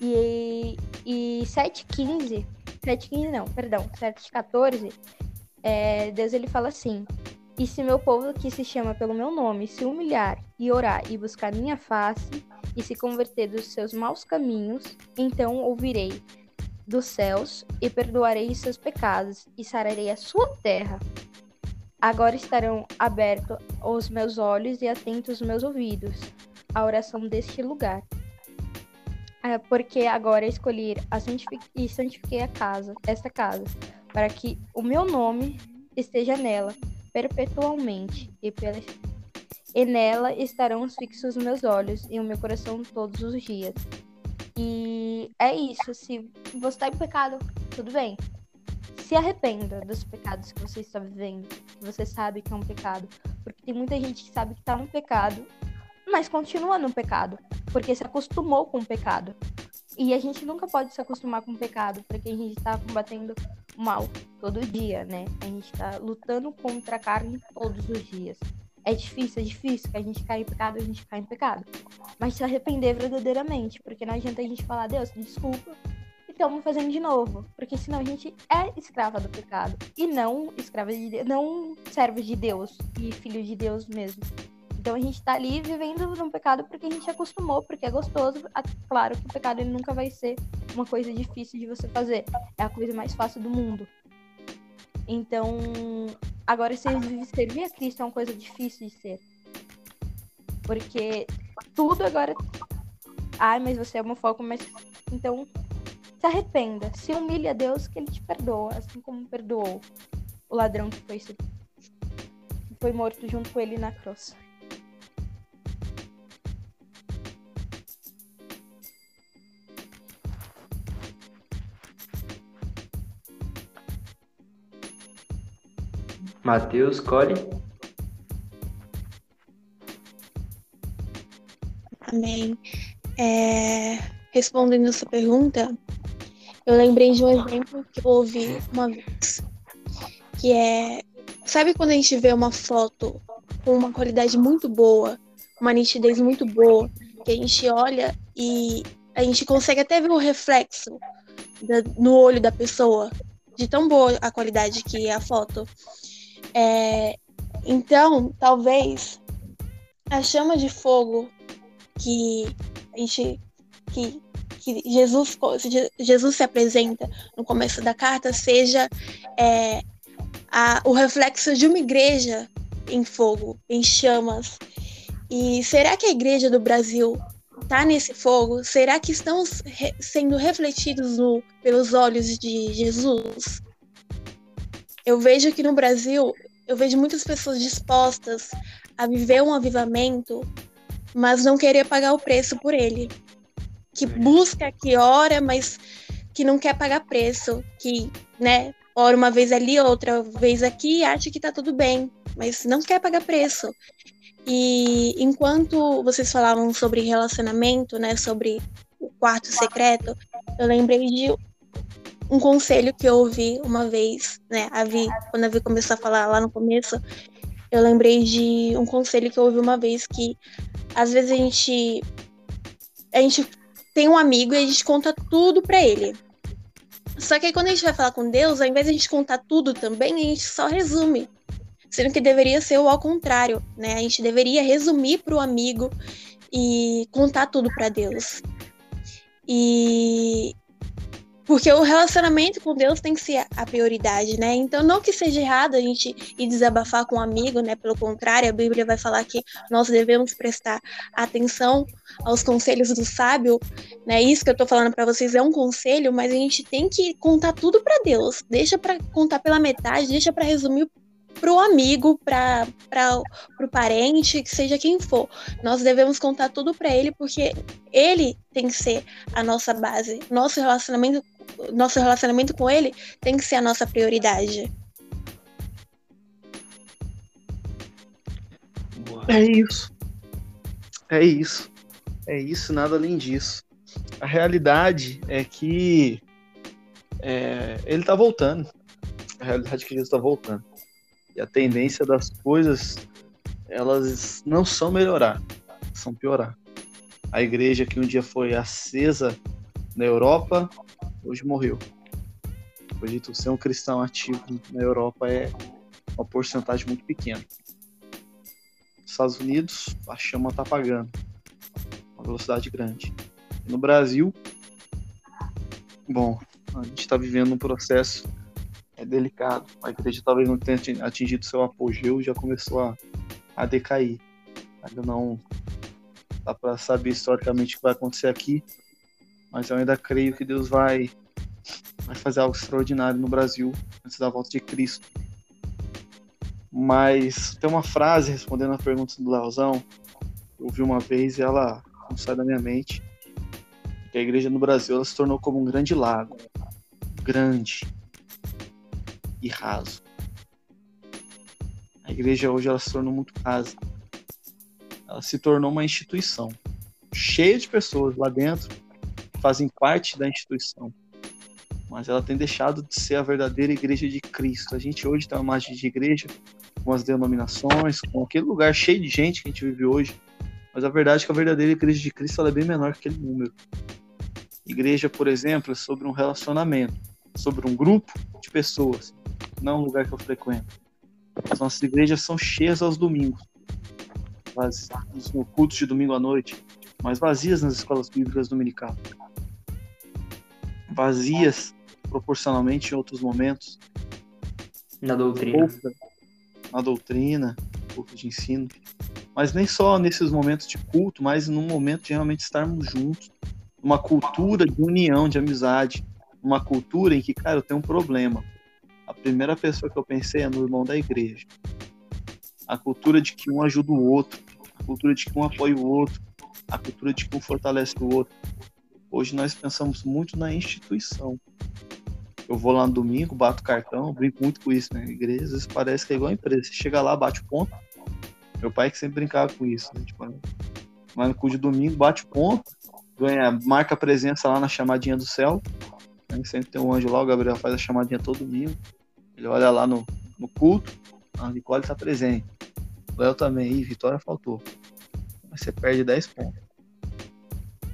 E, e 7,15 7,15 não, perdão, 7,14, é, Deus ele fala assim: E se meu povo que se chama pelo meu nome se humilhar e orar e buscar minha face e se converter dos seus maus caminhos, então ouvirei dos céus e perdoarei seus pecados e sararei a sua terra. Agora estarão abertos os meus olhos e atentos os meus ouvidos à oração deste lugar. É porque agora escolhi e santifiquei a casa, esta casa, para que o meu nome esteja nela perpetualmente e, pela... e nela estarão fixos os meus olhos e o meu coração todos os dias. E é isso. Se você está em pecado, tudo bem. Se arrependa dos pecados que você está vivendo, que você sabe que é um pecado. Porque tem muita gente que sabe que está no pecado, mas continua no pecado, porque se acostumou com o pecado. E a gente nunca pode se acostumar com o pecado, porque a gente está combatendo mal todo dia, né? A gente está lutando contra a carne todos os dias. É difícil, é difícil que a gente cai em pecado, a gente cai em pecado. Mas se arrepender verdadeiramente, porque não adianta a gente falar, Deus, desculpa, e estamos fazendo de novo. Porque senão a gente é escrava do pecado. E não escrava de Deus, não servo de Deus e filho de Deus mesmo. Então a gente tá ali vivendo no pecado porque a gente acostumou, porque é gostoso. Claro que o pecado ele nunca vai ser uma coisa difícil de você fazer. É a coisa mais fácil do mundo. Então, agora servir a Cristo é uma coisa difícil de ser. Porque tudo agora. Ai, mas você é homofóbico, mas. Então, se arrependa. Se humilhe a Deus que ele te perdoa, assim como perdoou o ladrão que foi, foi morto junto com ele na cruz. Matheus Cole. Amém. É, respondendo a sua pergunta, eu lembrei de um exemplo que eu ouvi uma vez, que é, sabe quando a gente vê uma foto com uma qualidade muito boa, uma nitidez muito boa, que a gente olha e a gente consegue até ver o reflexo da, no olho da pessoa, de tão boa a qualidade que é a foto. É, então, talvez a chama de fogo que a gente que, que Jesus, Jesus se apresenta no começo da carta seja é, a, o reflexo de uma igreja em fogo, em chamas. E será que a igreja do Brasil está nesse fogo? Será que estamos re sendo refletidos no, pelos olhos de Jesus? Eu vejo que no Brasil, eu vejo muitas pessoas dispostas a viver um avivamento, mas não querer pagar o preço por ele. Que busca, que ora, mas que não quer pagar preço, que, né, ora uma vez ali, outra vez aqui e acha que tá tudo bem, mas não quer pagar preço. E enquanto vocês falavam sobre relacionamento, né, sobre o quarto secreto, eu lembrei de um conselho que eu ouvi uma vez, né? A Vi, quando a Vi começou a falar lá no começo, eu lembrei de um conselho que eu ouvi uma vez que às vezes a gente a gente tem um amigo e a gente conta tudo para ele. Só que aí quando a gente vai falar com Deus, ao invés de a gente contar tudo também, a gente só resume. Sendo que deveria ser o ao contrário, né? A gente deveria resumir para o amigo e contar tudo para Deus. E porque o relacionamento com Deus tem que ser a prioridade, né? Então, não que seja errado a gente ir desabafar com um amigo, né? Pelo contrário, a Bíblia vai falar que nós devemos prestar atenção aos conselhos do sábio, né? Isso que eu tô falando para vocês é um conselho, mas a gente tem que contar tudo para Deus. Deixa para contar pela metade, deixa para resumir para o amigo, para o parente, que seja quem for. Nós devemos contar tudo para ele, porque ele tem que ser a nossa base. Nosso relacionamento nosso relacionamento com ele tem que ser a nossa prioridade. É isso. É isso. É isso, nada além disso. A realidade é que é, ele está voltando. A realidade é que Jesus está voltando. E a tendência das coisas, elas não são melhorar, são piorar. A igreja que um dia foi acesa na Europa, hoje morreu. Hoje tu ser um cristão ativo na Europa é uma porcentagem muito pequena. Estados Unidos, a chama tá apagando. Uma velocidade grande. no Brasil, bom, a gente está vivendo um processo é delicado. A igreja talvez não tenha atingido seu apogeu já começou a, a decair. Ainda não dá para saber historicamente o que vai acontecer aqui, Mas eu ainda creio que Deus vai, vai fazer algo extraordinário no Brasil antes da volta de Cristo. Mas tem uma frase respondendo a pergunta do Leozão, eu ouvi uma vez e ela não sai da minha mente. Que a igreja no Brasil ela se tornou como um grande lago, grande e raso. A igreja hoje ela se tornou muito rasa. Ela se tornou uma instituição cheia de pessoas lá dentro que fazem parte da instituição. Mas ela tem deixado de ser a verdadeira igreja de Cristo. A gente hoje tem uma imagem de igreja com as denominações, com aquele lugar cheio de gente que a gente vive hoje. Mas a verdade é que a verdadeira igreja de Cristo é bem menor que aquele número. Igreja, por exemplo, é sobre um relacionamento, sobre um grupo de pessoas, não um lugar que eu frequento. As nossas igrejas são cheias aos domingos, nos cultos de domingo à noite, mas vazias nas escolas bíblicas dominical. Vazias proporcionalmente em outros momentos. Na doutrina. na doutrina, culto de ensino. Mas nem só nesses momentos de culto, mas num momento de realmente estarmos juntos. Uma cultura de união, de amizade. Uma cultura em que, cara, eu tenho um problema. A primeira pessoa que eu pensei é no irmão da igreja. A cultura de que um ajuda o outro. A cultura de que um apoia o outro. A cultura de que um fortalece o outro. Hoje nós pensamos muito na instituição. Eu vou lá no domingo, bato cartão, brinco muito com isso, né? Igreja, às vezes parece que é igual a empresa. Você chega lá, bate ponto, meu pai que sempre brincava com isso, né? Tipo, mas no culto de domingo, bate ponto, ganha, marca a presença lá na chamadinha do céu. Né? Sempre tem um anjo lá, o Gabriel faz a chamadinha todo domingo. Ele olha lá no, no culto, a Nicole está presente. O Léo também, e Vitória faltou. Mas você perde 10 pontos.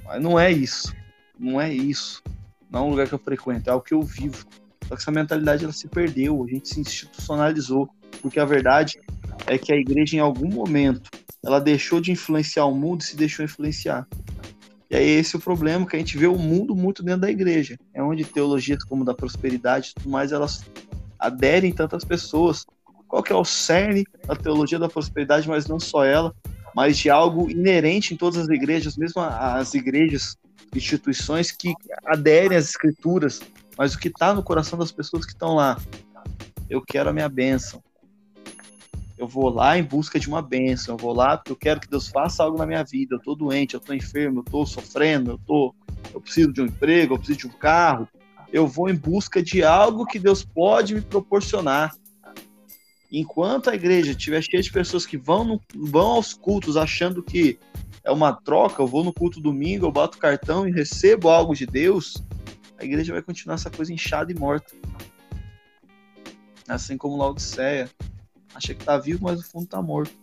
Mas não é isso. Não é isso. Não é um lugar que eu frequento, é o que eu vivo. Só que essa mentalidade ela se perdeu, a gente se institucionalizou. Porque a verdade é que a igreja, em algum momento, ela deixou de influenciar o mundo e se deixou influenciar. E aí esse é o problema, que a gente vê o mundo muito dentro da igreja. É onde teologias como da prosperidade e tudo mais, elas aderem tantas pessoas. Qual que é o cerne da teologia da prosperidade, mas não só ela, mas de algo inerente em todas as igrejas, mesmo as igrejas, instituições que aderem às escrituras, mas o que está no coração das pessoas que estão lá. Eu quero a minha bênção. Eu vou lá em busca de uma bênção, eu vou lá porque eu quero que Deus faça algo na minha vida. Eu tô doente, eu tô enfermo, eu tô sofrendo, eu tô eu preciso de um emprego, eu preciso de um carro. Eu vou em busca de algo que Deus pode me proporcionar. Enquanto a igreja estiver cheia de pessoas que vão, no, vão aos cultos achando que é uma troca, eu vou no culto domingo, eu bato cartão e recebo algo de Deus, a igreja vai continuar essa coisa inchada e morta. Assim como Laodiceia, acha que tá vivo, mas o fundo tá morto.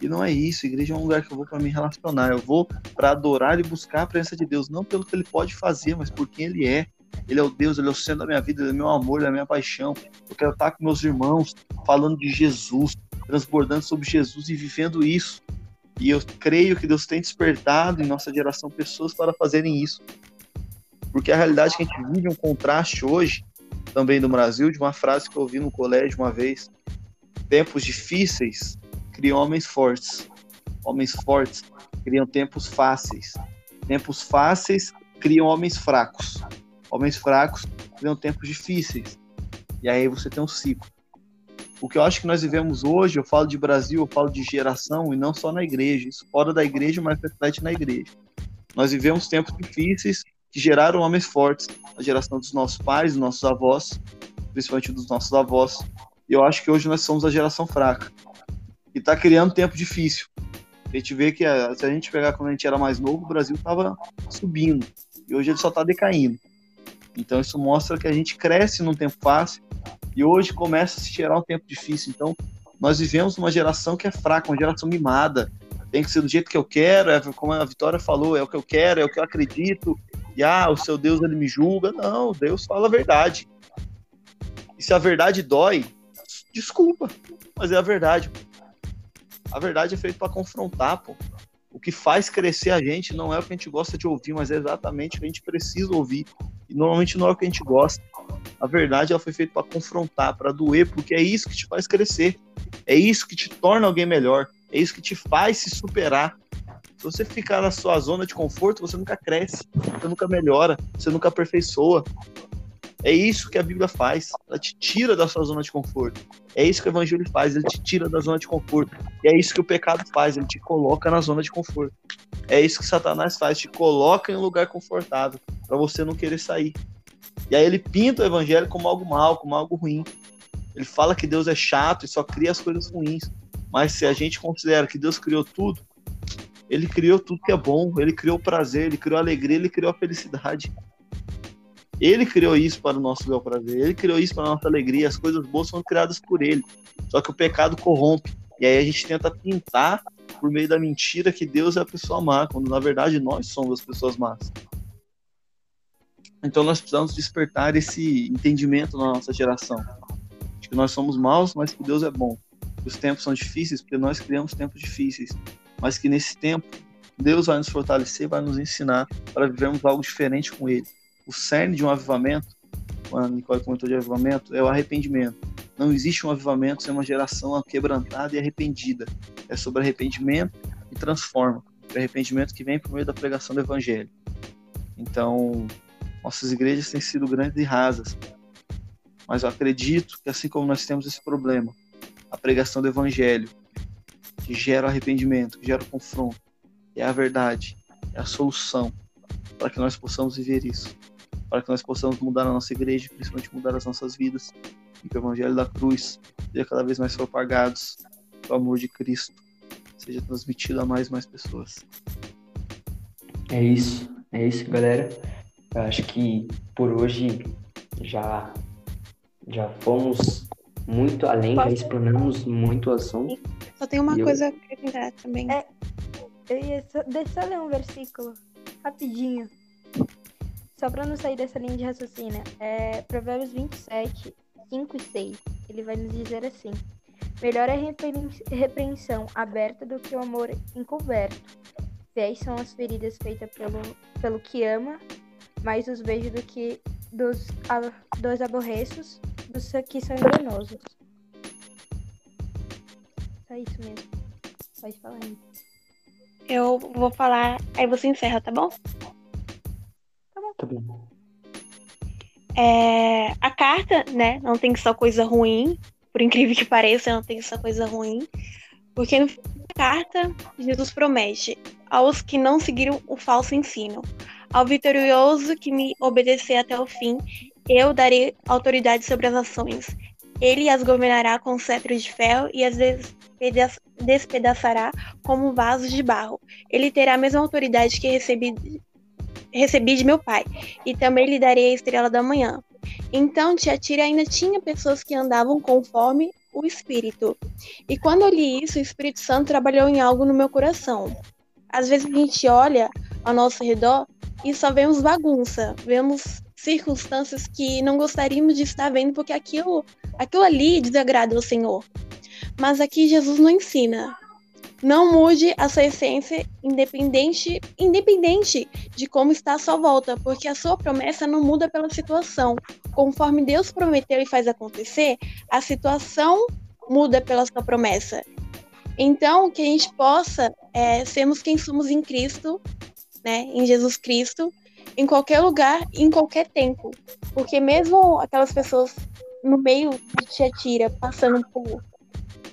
E não é isso. A igreja é um lugar que eu vou para me relacionar. Eu vou para adorar e buscar a presença de Deus, não pelo que ele pode fazer, mas por quem ele é. Ele é o Deus, ele é o centro da minha vida, ele é meu amor, ele é a minha paixão. Eu quero estar com meus irmãos falando de Jesus, transbordando sobre Jesus e vivendo isso. E eu creio que Deus tem despertado em nossa geração pessoas para fazerem isso. Porque a realidade é que a gente vive um contraste hoje, também no Brasil, de uma frase que eu ouvi no colégio uma vez, Tempos difíceis criam homens fortes. Homens fortes criam tempos fáceis. Tempos fáceis criam homens fracos. Homens fracos criam tempos difíceis. E aí você tem um ciclo. O que eu acho que nós vivemos hoje, eu falo de Brasil, eu falo de geração, e não só na igreja, isso fora da igreja, mas reflete na igreja. Nós vivemos tempos difíceis que geraram homens fortes, a geração dos nossos pais, dos nossos avós, principalmente dos nossos avós, e eu acho que hoje nós somos a geração fraca. E está criando tempo difícil. A gente vê que a, se a gente pegar quando a gente era mais novo, o Brasil estava subindo. E hoje ele só está decaindo. Então isso mostra que a gente cresce num tempo fácil e hoje começa a se gerar um tempo difícil. Então nós vivemos uma geração que é fraca, uma geração mimada. Tem que ser do jeito que eu quero, é, como a Vitória falou, é o que eu quero, é o que eu acredito. E ah, o seu Deus ele me julga. Não, Deus fala a verdade. E se a verdade dói, Desculpa, mas é a verdade. A verdade é feita para confrontar, pô. O que faz crescer a gente não é o que a gente gosta de ouvir, mas é exatamente o que a gente precisa ouvir. E normalmente não é o que a gente gosta. A verdade ela foi feita para confrontar, para doer, porque é isso que te faz crescer. É isso que te torna alguém melhor. É isso que te faz se superar. Se você ficar na sua zona de conforto, você nunca cresce, você nunca melhora, você nunca aperfeiçoa. É isso que a Bíblia faz. Ela te tira da sua zona de conforto. É isso que o Evangelho faz. Ele te tira da zona de conforto. E é isso que o pecado faz. Ele te coloca na zona de conforto. É isso que Satanás faz. Te coloca em um lugar confortável para você não querer sair. E aí ele pinta o Evangelho como algo mal, como algo ruim. Ele fala que Deus é chato e só cria as coisas ruins. Mas se a gente considera que Deus criou tudo, ele criou tudo que é bom, ele criou o prazer, ele criou a alegria, ele criou a felicidade. Ele criou isso para o nosso bel prazer, ele criou isso para a nossa alegria, as coisas boas são criadas por ele. Só que o pecado corrompe. E aí a gente tenta pintar por meio da mentira que Deus é a pessoa má, quando na verdade nós somos as pessoas más. Então nós precisamos despertar esse entendimento na nossa geração. De que nós somos maus, mas que Deus é bom. Os tempos são difíceis porque nós criamos tempos difíceis. Mas que nesse tempo Deus vai nos fortalecer, vai nos ensinar para vivermos algo diferente com Ele o cerne de um avivamento, a Nicole comentou de avivamento, é o arrependimento. Não existe um avivamento sem uma geração quebrantada e arrependida. É sobre arrependimento e transforma. O arrependimento que vem por meio da pregação do Evangelho. Então, nossas igrejas têm sido grandes e rasas. Mas eu acredito que, assim como nós temos esse problema, a pregação do Evangelho, que gera o arrependimento, que gera o confronto, é a verdade, é a solução para que nós possamos viver isso para que nós possamos mudar a nossa igreja, principalmente mudar as nossas vidas, e que o Evangelho da Cruz seja cada vez mais propagados, o amor de Cristo seja transmitido a mais e mais pessoas. É isso, é isso, galera. Eu acho que por hoje já já fomos muito além, Posso... já explanamos muito o assunto. Só tem uma coisa eu... a acrescentar também. É, eu ia só, deixa eu ler um versículo rapidinho. Só para não sair dessa linha de raciocínio, é Provérbios 27, 5 e 6. Ele vai nos dizer assim: Melhor é a repreensão aberta do que o amor encoberto. Fiéis são as feridas feitas pelo, pelo que ama, mais os beijos do que dos, a, dos aborreços, dos que são enganosos. Só isso mesmo. Pode falar aí. Eu vou falar, aí você encerra, tá bom? Tá. É, a carta, né, não tem só coisa ruim, por incrível que pareça, não tem só coisa ruim, porque no carta, Jesus promete aos que não seguiram o falso ensino, ao vitorioso que me obedecer até o fim, eu darei autoridade sobre as nações. Ele as governará com cetro de ferro e as despedaçará como vasos de barro. Ele terá a mesma autoridade que recebi recebi de meu pai, e também lhe darei a estrela da manhã. Então Tiatira ainda tinha pessoas que andavam conforme o Espírito. E quando eu li isso, o Espírito Santo trabalhou em algo no meu coração. Às vezes a gente olha ao nosso redor e só vemos bagunça, vemos circunstâncias que não gostaríamos de estar vendo porque aquilo, aquilo ali desagrada ao Senhor. Mas aqui Jesus não ensina. Não mude a sua essência independente, independente de como está a sua volta, porque a sua promessa não muda pela situação. Conforme Deus prometeu e faz acontecer, a situação muda pela sua promessa. Então, que a gente possa é, sermos quem somos em Cristo, né, em Jesus Cristo, em qualquer lugar, em qualquer tempo. Porque mesmo aquelas pessoas no meio de Tiatira, passando por,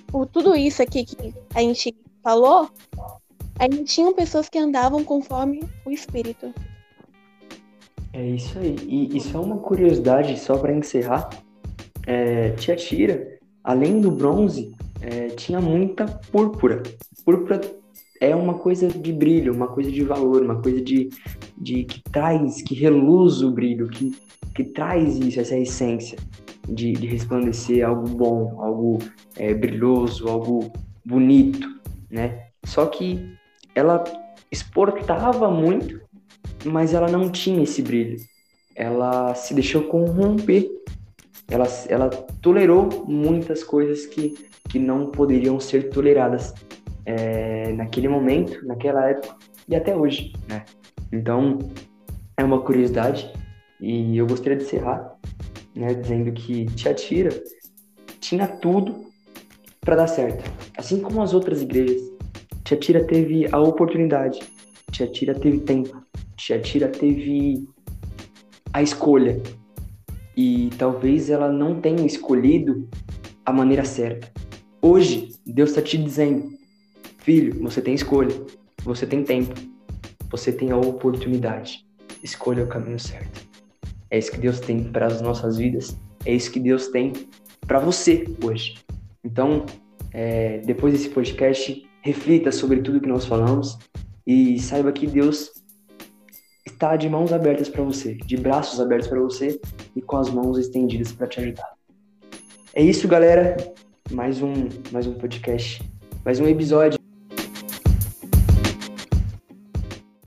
por tudo isso aqui que a gente falou, ainda tinham pessoas que andavam conforme o espírito. É isso aí. E isso é uma curiosidade, só para encerrar. É, Tiatira, além do bronze, é, tinha muita púrpura. Púrpura é uma coisa de brilho, uma coisa de valor, uma coisa de, de que traz, que reluz o brilho, que, que traz isso, essa essência de, de resplandecer algo bom, algo é, brilhoso, algo bonito né? Só que ela exportava muito, mas ela não tinha esse brilho. Ela se deixou corromper. Ela, ela tolerou muitas coisas que, que não poderiam ser toleradas é, naquele momento, naquela época e até hoje, né? Então, é uma curiosidade e eu gostaria de encerrar, né, dizendo que Tiatira tinha tudo para dar certo. Assim como as outras igrejas, Tiatira teve a oportunidade, Tiatira teve tempo, Tiatira teve a escolha. E talvez ela não tenha escolhido a maneira certa. Hoje, Deus está te dizendo: Filho, você tem escolha, você tem tempo, você tem a oportunidade. Escolha o caminho certo. É isso que Deus tem para as nossas vidas, é isso que Deus tem para você hoje. Então, é, depois desse podcast, reflita sobre tudo que nós falamos e saiba que Deus está de mãos abertas para você, de braços abertos para você e com as mãos estendidas para te ajudar. É isso, galera. Mais um, mais um podcast, mais um episódio